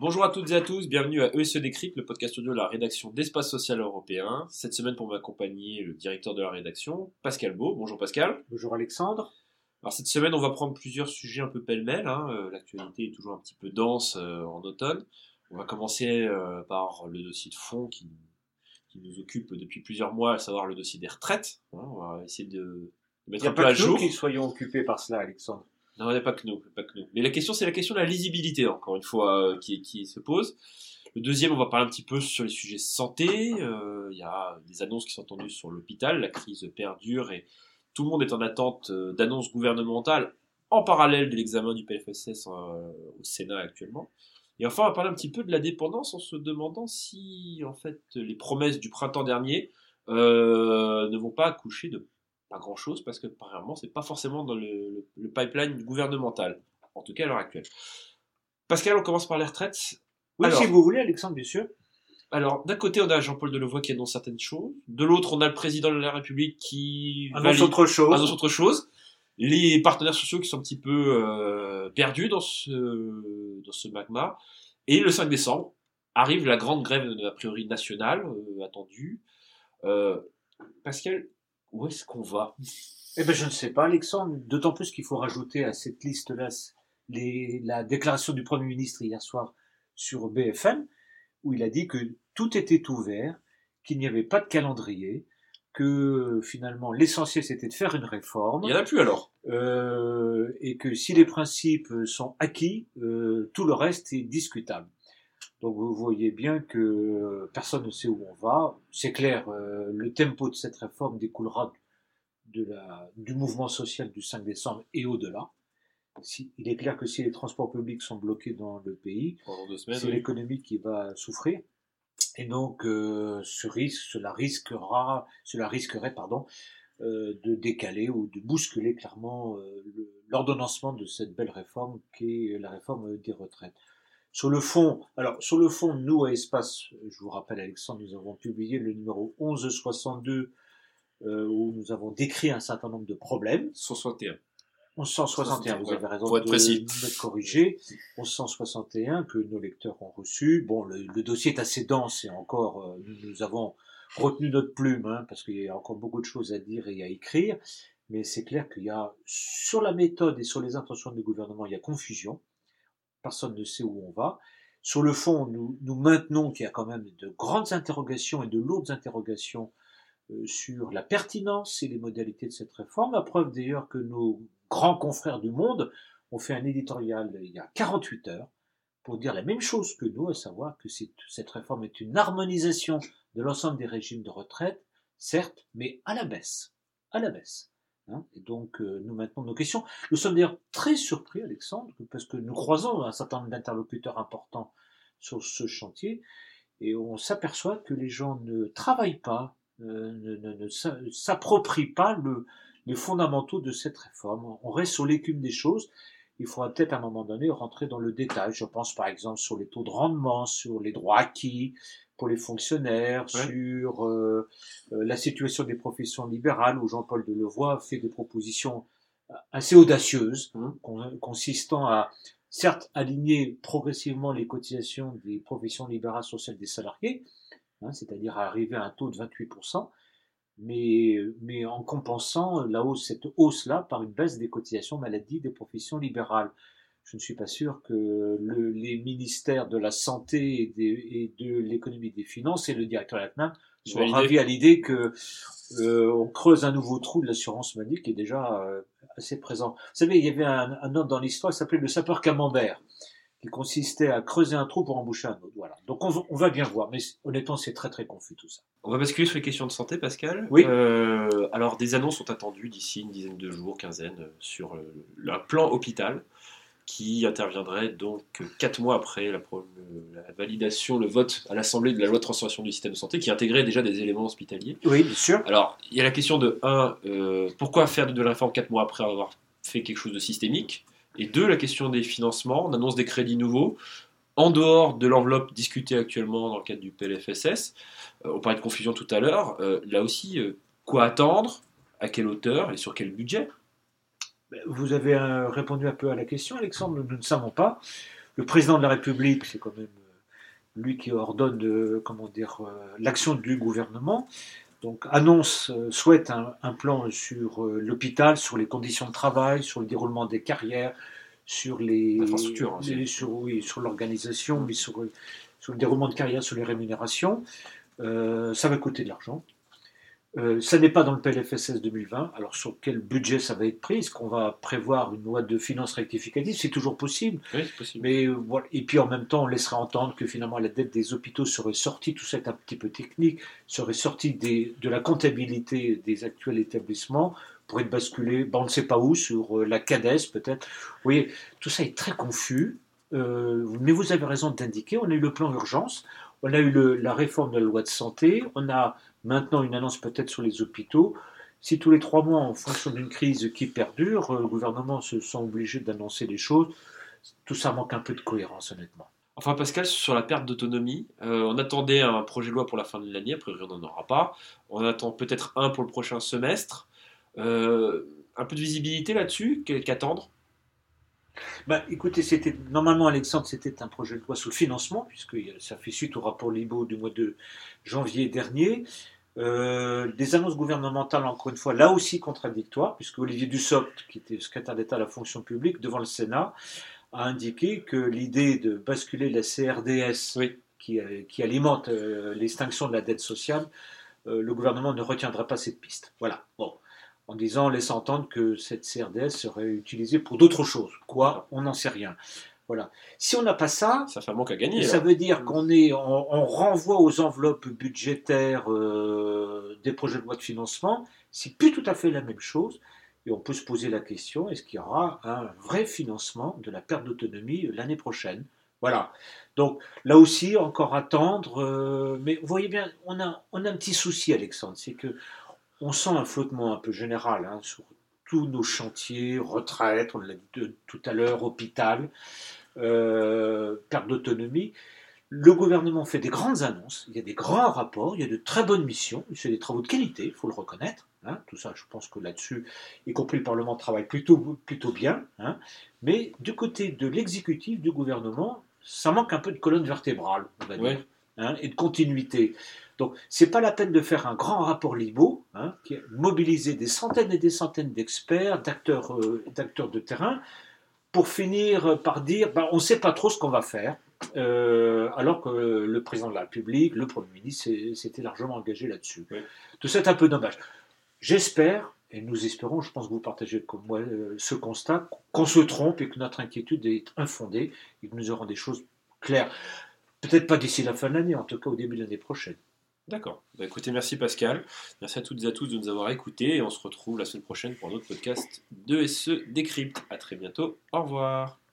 Bonjour à toutes et à tous, bienvenue à ESE Décrypte, le podcast audio de la rédaction d'Espace Social Européen. Cette semaine, pour m'accompagner, le directeur de la rédaction, Pascal Beau. Bonjour Pascal. Bonjour Alexandre. Alors cette semaine, on va prendre plusieurs sujets un peu pêle-mêle. hein. Euh, L'actualité est toujours un petit peu dense euh, en automne. On va commencer euh, par le dossier de fond qui, qui nous occupe depuis plusieurs mois, à savoir le dossier des retraites. Hein, on va essayer de, de mettre un peu pas à que nous jour. qui soyons occupés par cela, Alexandre. Non, il n'y a pas que nous, pas que nous. Mais la question, c'est la question de la lisibilité, encore une fois, euh, qui, qui se pose. Le deuxième, on va parler un petit peu sur les sujets santé. Euh, Il y a des annonces qui sont attendues sur l'hôpital. La crise perdure et tout le monde est en attente euh, d'annonces gouvernementales en parallèle de l'examen du PFSS euh, au Sénat actuellement. Et enfin, on va parler un petit peu de la dépendance en se demandant si, en fait, les promesses du printemps dernier euh, ne vont pas accoucher de pas grand chose parce que apparemment c'est pas forcément dans le, le- le pipeline gouvernemental, en tout cas à l'heure actuelle. Pascal, on commence par les retraites. Oui, Alors- si vous voulez, Alexandre, bien sûr. Alors, d'un côté, on a Jean-Paul Delevoye qui annonce certaines choses. De l'autre, on a le président de la République qui Annonce valide- autre chose. annonce autre chose. Les partenaires sociaux qui sont un petit peu euh, perdus dans ce, dans ce magma. Et le 5 décembre, arrive la grande grève, a priori nationale, euh, attendue. Euh, Pascal, où est-ce qu'on va? Eh ben, je ne sais pas, Alexandre. D'autant plus qu'il faut rajouter à cette liste-là les- la déclaration du Premier ministre hier soir sur BFM, où il a dit que tout était ouvert, qu'il n'y avait pas de calendrier, que finalement l'essentiel c'était de faire une réforme. Il n'y en a plus alors. euh, et que si les principes sont acquis, euh, tout le reste est discutable. Donc vous voyez bien que personne ne sait où on va. C'est clair, euh, le tempo de cette réforme découlera de la, du mouvement social du 5 décembre et au-delà. Si, il est clair que si les transports publics sont bloqués dans le pays, c'est oui. l'économie qui va souffrir. Et donc, euh, ce risque, cela risquera, cela risquerait, pardon, euh, de décaler ou de bousculer clairement euh, l'ordonnancement de cette belle réforme qui est la réforme des retraites. Sur le fond, alors sur le fond, nous à Espace, je vous rappelle Alexandre, nous avons publié le numéro 1162 euh, où nous avons décrit un certain nombre de problèmes. 61. 1161, vous avez raison pour être de précis. me corriger. 1161 que nos lecteurs ont reçu. Bon, le, le dossier est assez dense et encore, euh, nous, nous avons retenu notre plume, hein, parce qu'il y a encore beaucoup de choses à dire et à écrire. Mais c'est clair qu'il y a, sur la méthode et sur les intentions du gouvernement, il y a confusion. Personne ne sait où on va. Sur le fond, nous, maintenons qu'il y a quand même de grandes interrogations et de lourdes interrogations euh, sur la pertinence et les modalités de cette réforme. À preuve d'ailleurs que nos grands confrères du monde ont fait un éditorial il y a 48 heures pour dire la même chose que nous, à savoir que cette réforme est une harmonisation de l'ensemble des régimes de retraite, certes, mais à la baisse. À la baisse. Hein, et donc, euh, nous maintenons nos questions. Nous sommes d'ailleurs très surpris, Alexandre, parce que nous croisons un certain nombre d'interlocuteurs importants sur ce chantier, et on s'aperçoit que les gens ne travaillent pas, euh, ne, ne- ne s'a- s'approprient pas le, les fondamentaux de cette réforme. On reste sur l'écume des choses. Il faudra peut-être à un moment donné rentrer dans le détail. Je pense par exemple sur les taux de rendement, sur les droits acquis pour les fonctionnaires, Ouais. sur euh, euh, la situation des professions libérales où Jean-Paul Delevoye fait des propositions assez audacieuses, con- consistant à certes aligner progressivement les cotisations des professions libérales sur celles des salariés, hein, c'est-à-dire à arriver à un taux de 28%, mais, mais en compensant la hausse, cette hausse-là par une baisse des cotisations maladie des professions libérales. Je ne suis pas sûr que le- les ministères de la santé et, des- et de l'économie des finances et le directeur de la CNAM soient ravis à l'idée que euh, on creuse un nouveau trou de l'assurance maladie qui est déjà euh, assez présent. Vous savez, il y avait un, un homme dans l'histoire qui s'appelait le sapeur camembert, qui consistait à creuser un trou pour emboucher un autre. Voilà. Donc on, va- on va bien voir, mais honnêtement, c'est très très confus tout ça. On va basculer sur les questions de santé, Pascal. Oui. Euh, alors, des annonces sont attendues d'ici une dizaine de jours, quinzaine, euh, sur le, le- un plan hôpital qui interviendrait donc euh, quatre mois après la, validation, le vote à l'Assemblée de la loi de transformation du système de santé, qui intégrait déjà des éléments hospitaliers. Oui, bien sûr. Alors, il y a la question de 1, pourquoi faire de la réforme 4 mois après avoir fait quelque chose de systémique? Et 2, la question des financements. On annonce des crédits nouveaux en dehors de l'enveloppe discutée actuellement dans le cadre du PLFSS. Euh, on parlait de confusion tout à l'heure. Euh, là aussi, euh, quoi attendre? À quelle hauteur et sur quel budget? Vous avez répondu un peu à la question, Alexandre. Nous ne savons pas. Le président de la République, c'est quand même lui qui ordonne l'action du gouvernement. Donc annonce, souhaite un, un plan sur l'hôpital, sur les conditions de travail, sur le déroulement des carrières, sur les, hein, les- sur, oui, sur l'organisation, mais sur, sur le déroulement de carrière, sur les rémunérations. Euh, ça va coûter de l'argent. Euh, ça n'est pas dans le PLFSS 2020. Alors sur quel budget ça va être pris? Est-ce qu'on va prévoir une loi de finances rectificative? C'est toujours possible. Oui, c'est possible. Mais euh, voilà. Et puis en même temps, on laissera entendre que finalement la dette des hôpitaux serait sortie, tout ça est un petit peu technique, serait sortie des, de la comptabilité des actuels établissements pour être basculé, ben, on ne sait pas où, sur euh, la CADES peut-être. Vous voyez, tout ça est très confus. Euh, mais vous avez raison d'indiquer, on a eu le plan urgence, on a eu le- la réforme de la loi de santé, on a maintenant une annonce peut-être sur les hôpitaux. Si tous les trois mois, en fonction d'une crise qui perdure, euh, le gouvernement se sent obligé d'annoncer des choses, tout ça manque un peu de cohérence, honnêtement. Enfin, Pascal, sur la perte d'autonomie, euh, on attendait un projet de loi pour la fin de l'année, a priori on n'en aura pas. On attend peut-être un pour le prochain semestre. Euh, un peu de visibilité là-dessus Qu'attendre? Bah, écoutez, c'était normalement, Alexandre, c'était un projet de loi sur le financement, puisque ça fait suite au rapport Libo du mois de janvier dernier. Euh, des annonces gouvernementales, encore une fois, là aussi contradictoires, puisque Olivier Dussopt, qui était secrétaire d'État à la fonction publique, devant le Sénat, a indiqué que l'idée de basculer la CRDS, Oui. qui, euh, qui alimente euh, l'extinction de la dette sociale, euh, le gouvernement ne retiendrait pas cette piste. Voilà. Bon. En disant, laissant entendre que cette CRDS serait utilisée pour d'autres choses. Quoi? On n'en sait rien. Voilà. Si on n'a pas ça, Ça fait un manque à gagner. ça là. veut dire qu'on est, on, on renvoie aux enveloppes budgétaires euh, des projets de loi de financement. C'est plus tout à fait la même chose. Et on peut se poser la question est-ce qu'il y aura un vrai financement de la perte d'autonomie l'année prochaine? Voilà. Donc là aussi, encore attendre. euh, mais vous voyez bien, on a, on a un petit souci, Alexandre, c'est que on sent un flottement un peu général hein, sur tous nos chantiers, retraite, on l'a dit tout à l'heure, hôpital, euh, perte d'autonomie. Le gouvernement fait des grandes annonces, il y a des grands rapports, il y a de très bonnes missions, c'est des travaux de qualité, il faut le reconnaître. hein. tout ça, je pense que là-dessus, y compris le Parlement travaille plutôt, plutôt bien. hein. mais du côté de l'exécutif, du gouvernement, ça manque un peu de colonne vertébrale, on va dire, Ouais. hein, et de continuité. Donc, c'est pas la peine de faire un grand rapport Libo, hein, qui a mobilisé des centaines et des centaines d'experts, d'acteurs, euh, d'acteurs de terrain, pour finir par dire, ben, on ne sait pas trop ce qu'on va faire, euh, alors que le président de la République, le Premier ministre, s'était largement engagé là-dessus. Oui. Tout ça est un peu dommage. J'espère, et nous espérons, je pense que vous partagez comme moi euh, ce constat, qu'on se trompe et que notre inquiétude est infondée et que nous aurons des choses claires. Peut-être pas d'ici la fin de l'année, en tout cas au début de l'année prochaine. D'accord. Bah, écoutez, merci Pascal. Merci à toutes et à tous de nous avoir écoutés. Et on se retrouve la semaine prochaine pour un autre podcast de SE Décrypte. À très bientôt. Au revoir.